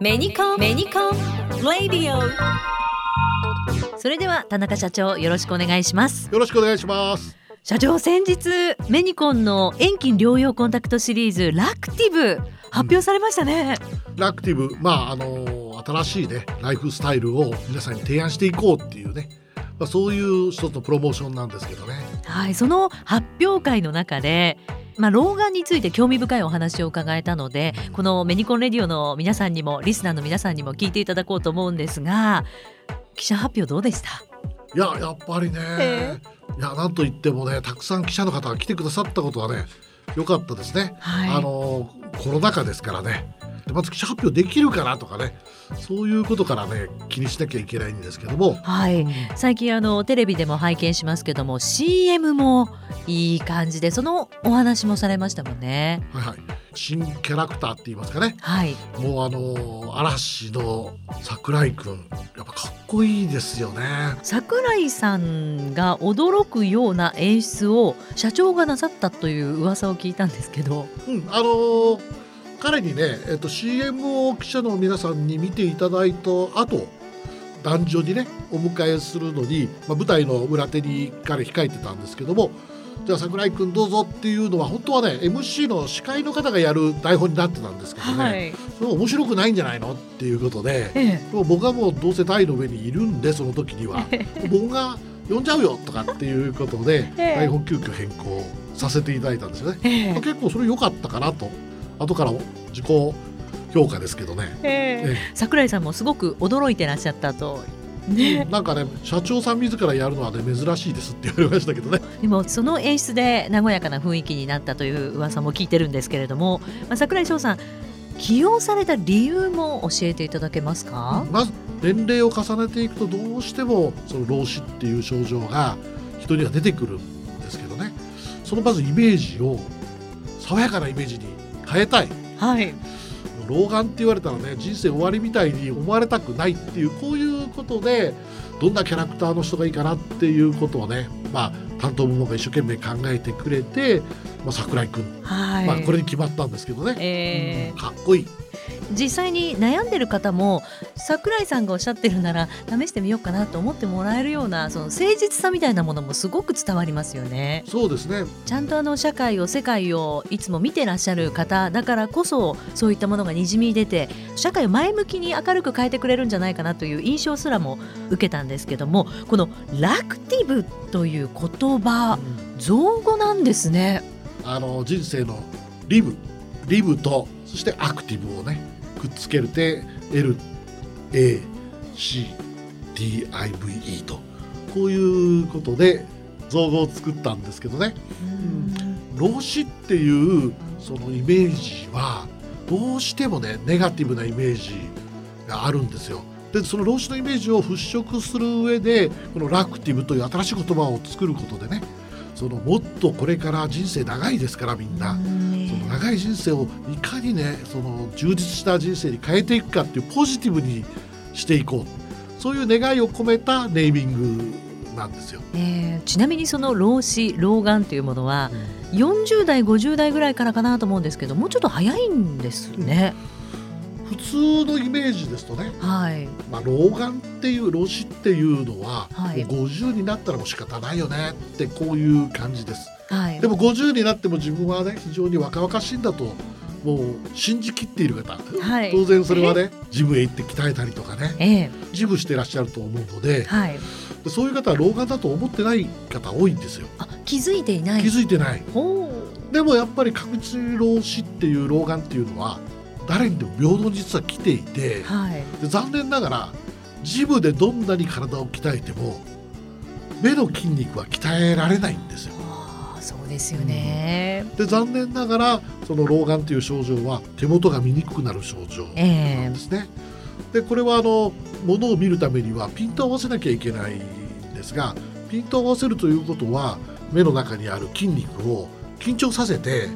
メニコンメニコンレディオそれでは田中社長よろしくお願いします。よろしくお願いします。社長先日メニコンの遠近療養コンタクトシリーズラクティブ発表されましたね、うん、ラクティブ。まああの新しいねライフスタイルを皆さんに提案していこうっていうね。まあ、そういう一つのプロモーションなんですけどね。はい、その発表会の中でまあ、老眼について興味深いお話を伺えたのでこのメニコンレディオの皆さんにもリスナーの皆さんにも聞いていただこうと思うんですが記者発表どうでした？いややっぱりね、え。ー、いやなんといってもねたくさん記者の方が来てくださったことはね良かったですね、はい、あのコロナ禍ですからねまず記者発表できるかなとかねそういうことからね気にしなきゃいけないんですけども、はい、最近あのテレビでも拝見しますけども CM もいい感じでそのお話もされましたもんね。はいはい、新キャラクターって言いますかね、はい、もうあの嵐の桜井くんやっぱかっこいいですよね。桜井さんが驚くような演出を社長がなさったという噂を聞いたんですけど、うん、あのー彼にね、えっと、CM を記者の皆さんに見ていただいた後男女にねお迎えするのに、まあ、舞台の裏手に彼控えてたんですけどもじゃあ桜井君どうぞっていうのは本当はね MC の司会の方がやる台本になってたんですけどね、はい、それ面白くないんじゃないのっていうことで、ええ、僕はもうどうせ台の上にいるんでその時には。僕が呼んじゃうよとかっていうことで、え、台本急遽変更させていただいたんですよね。結構それ良かったかなと後から自己評価ですけどね、えー、桜井さんもすごく驚いてらっしゃったと。ね、なんかね社長さん自らやるのはね珍しいですって言われましたけどね。でもその演出で和やかな雰囲気になったという噂も聞いてるんですけれども、まあ、桜井翔さん起用された理由も教えていただけますか？まず年齢を重ねていくとどうしてもその老死っていう症状が人には出てくるんですけどね。そのまずイメージを爽やかなイメージに変えたい、はい、老眼って言われたらね人生終わりみたいに思われたくないっていうこういうことでどんなキャラクターの人がいいかなっていうことをね、まあ、担当部門が一生懸命考えてくれて、まあ、桜井君、はい。まあ、これに決まったんですけどね、えー、うん、かっこいい。実際に悩んでる方も桜井さんがおっしゃってるなら試してみようかなと思ってもらえるようなその誠実さみたいなものもすごく伝わりますよね。そうですねちゃんとあの社会を世界をいつも見てらっしゃる方だからこそそういったものがにじみ出て社会を前向きに明るく変えてくれるんじゃないかなという印象すらも受けたんですけどもこのラクティブという言葉、うん、造語なんですね。あの人生のリブリブとそしてアクティブをねくっつけるて LACTIVE とこういうことで造語を作ったんですけどね、老子っていうそのイメージはどうしてもねネガティブなイメージがあるんですよ。でその老子のイメージを払拭する上でこのラクティブという新しい言葉を作ることでねそのもっとこれから人生長いですからみんな。長い人生をいかにねその充実した人生に変えていくかっていうポジティブにしていこうそういう願いを込めたネーミングなんですよ。えー、ちなみにその老子老眼というものは、うん、40代50代ぐらいからかなと思うんですけどもうちょっと早いんですね。うん、普通のイメージですとね、はいまあ、老眼っていう老子っていうのは、はい、もう50になったらもう仕方ないよねってこういう感じです。はい、でも50になっても自分はね非常に若々しいんだともう信じきっている方、はい、当然それはねジムへ行って鍛えたりとかね、えー、ジムしてらっしゃると思うので,、はい、でそういう方は老眼だと思ってない方多いんですよ。あ気づいていない。気づいてない。でもやっぱり確実に老死っていう老眼っていうのは誰にでも平等に実は来ていて、はい、で残念ながらジムでどんなに体を鍛えても目の筋肉は鍛えられないんですよ。そうですよね、で残念ながらその老眼という症状は手元が見にくくなる症状なんですね。えー、でこれはあのものを見るためにはピント合わせなきゃいけないんですがピント合わせるということは目の中にある筋肉を緊張させて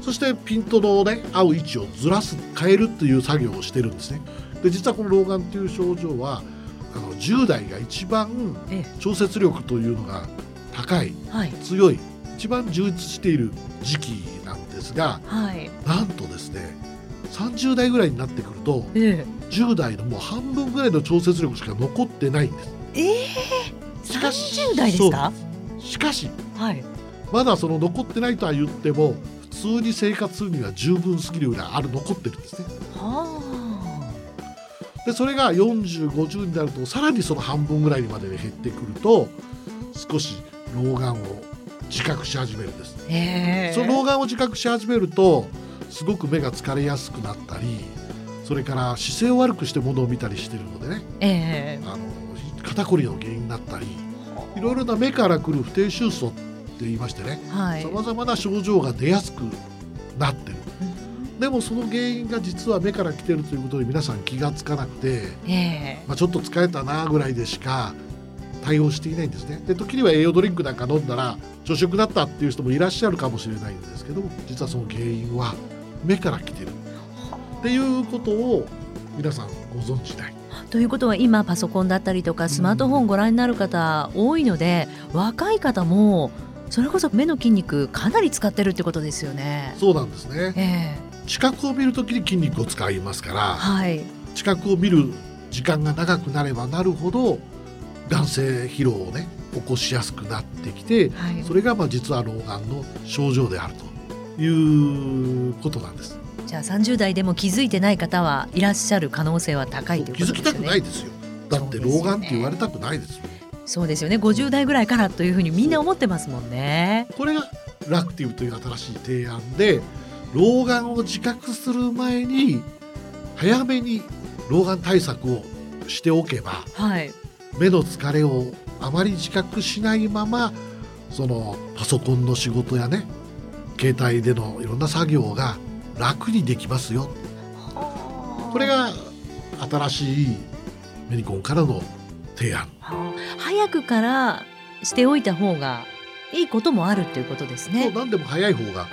そしてピントのね合う位置をずらす変えるという作業をしてるんですね。で実はこの老眼という症状はあの10代が一番調節力というのが高い、はい、強い一番充実している時期なんですが、はい、なんとですね30代ぐらいになってくるとえ10代のもう半分ぐらいの調節力しか残ってないんです。ええ。えしかし30代ですか？しかしはい。まだその残ってないとは言っても普通に生活するには十分すぎるぐらいある残ってるんですね。はでそれが4050になるとさらにその半分ぐらいにまで減ってくると少し老眼を自覚し始めるんです。あええその老眼を自覚し始めるとすごく目が疲れやすくなったりそれから姿勢を悪くして物を見たりしてるのでね。ええ。あの肩こりの原因になったりいろいろな目から来る不定収素って言いましてね。はい。さまざまな症状が出やすくなってる。でもその原因が実は目から来てるということに皆さん気がつかなくて、ええ。まあ、ちょっと疲れたなぐらいでしか対応していないんですね。で時には栄養ドリンクなんか飲んだら調子よくなったっていう人もいらっしゃるかもしれないんですけど実はその原因は目から来てる。っていうことを皆さんご存知ない。ということは今パソコンだったりとかスマートフォンご覧になる方多いので、若い方もそれこそ目の筋肉かなり使ってるってことですよね。そうなんですね。ええ。視覚を見るときに筋肉を使いますからはい。視覚を見る時間が長くなればなるほど眼性疲労をね起こしやすくなってきてはいそれがまあ実は老眼の症状であるということなんです。じゃあ30代でも気づいてない方はいらっしゃる可能性は高いという気づきたことですよね。くないですよ。だって老眼って言われたくないですよ。そうですよね50代ぐらいからというふうにみんな思ってますもんね。これがラクティブという新しい提案で老眼を自覚する前に早めに老眼対策をしておけばはい目の疲れをあまり自覚しないままそのパソコンの仕事やね携帯でのいろんな作業が楽にできますよ。これが新しいメニコンからの提案。はあ早くからしておいた方がいいこともあるということですね。何でも早い方が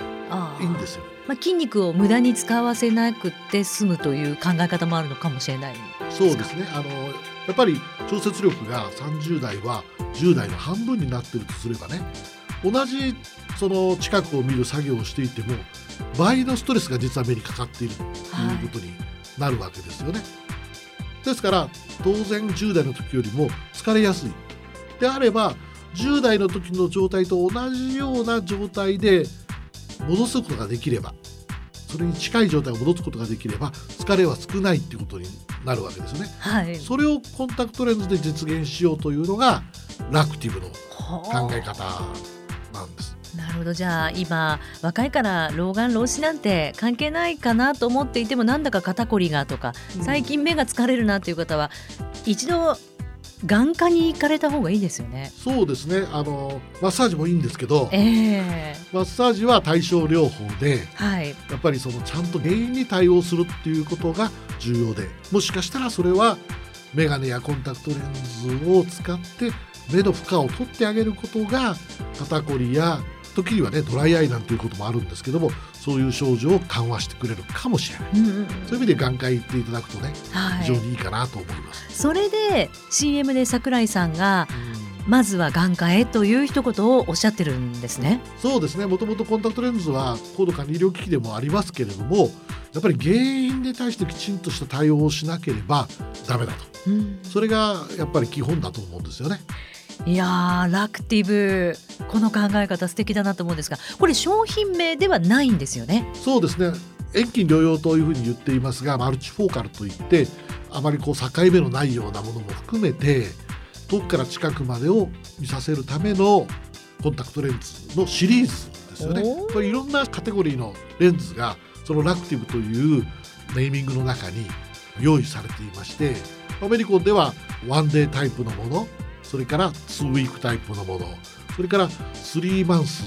いいんですよ。まあ、筋肉を無駄に使わせなくて済むという考え方もあるのかもしれないそうですね。あのやっぱり調節力が30代は10代の半分になってるとすればね同じその近くを見る作業をしていても倍のストレスが実は目にかかっているということになるわけですよね。ですから当然10代の時よりも疲れやすいであれば10代の時の状態と同じような状態で戻すことができればそれに近い状態を戻すことができれば疲れは少ないっていうことになるわけですよね。はい、それをコンタクトレンズで実現しようというのがラクティブの考え方なんです。なるほどじゃあ今若いから老眼老視なんて関係ないかなと思っていてもなんだか肩こりがとか最近目が疲れるなっていう方は一度眼科に行かれた方がいいですよね。そうですね。あのマッサージもいいんですけどええ。マッサージは対症療法ではい。やっぱりそのちゃんと原因に対応するっていうことが重要でもしかしたらそれはメガネやコンタクトレンズを使って目の負荷を取ってあげることが肩こりや時にはねドライアイなんていうこともあるんですけどもそういう症状を緩和してくれるかもしれない。うんうんうん。そういう意味で眼科行っていただくとねはい、非常にいいかなと思います。それで CM で桜井さんがまずは眼科へという一言をおっしゃってるんですね。そうですね。もともとコンタクトレンズは高度管理医療機器でもありますけれどもやっぱり原因に対してきちんとした対応をしなければダメだと。うん。それがやっぱり基本だと思うんですよね。いやーラクティブこの考え方素敵だなと思うんですがこれ商品名ではないんですよね？そうですね遠近療養というふうに言っていますがマルチフォーカルといってあまりこう境目のないようなものも含めて遠くから近くまでを見させるためのコンタクトレンズのシリーズですよね。これいろんなカテゴリーのレンズがそのラクティブというネーミングの中に用意されていましてアメリカではワンデータイプのものそれから2ウィークタイプのものそれから3マンス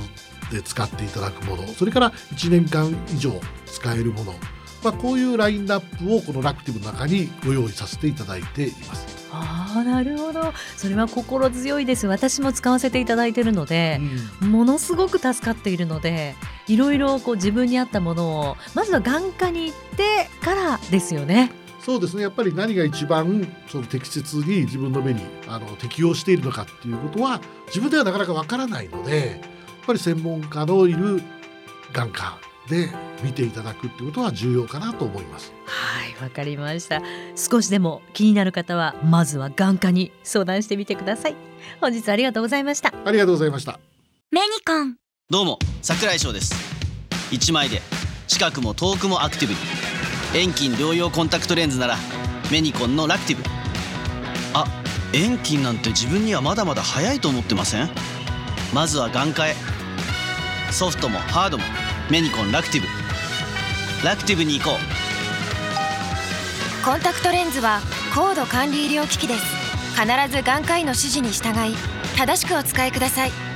で使っていただくものそれから1年間以上使えるもの、まあ、こういうラインナップをこのラクティブの中にご用意させていただいています。ああなるほどそれは心強いです私も使わせていただいているのでう、んものすごく助かっているのでいろいろこう自分に合ったものをまずは眼科に行ってからですよね。そうですね。やっぱり何が一番その適切に自分の目にあの適用しているのかっていうことは自分ではなかなかわからないのでやっぱり専門家のいる眼科で見ていただくってことは重要かなと思います。はいわかりました。少しでも気になる方はまずは眼科に相談してみてください。本日ありがとうございました。ありがとうございました。メニコン。どうも桜井翔です。1枚で近くも遠くもアクティブに遠近療養コンタクトレンズならメニコンのラクティブ。あ遠近なんて自分にはまだまだ早いと思ってません？まずは眼科へ。ソフトもハードもメニコンラクティブ。ラクティブに行こう。コンタクトレンズは高度管理医療機器です。必ず眼科医の指示に従い正しくお使いください。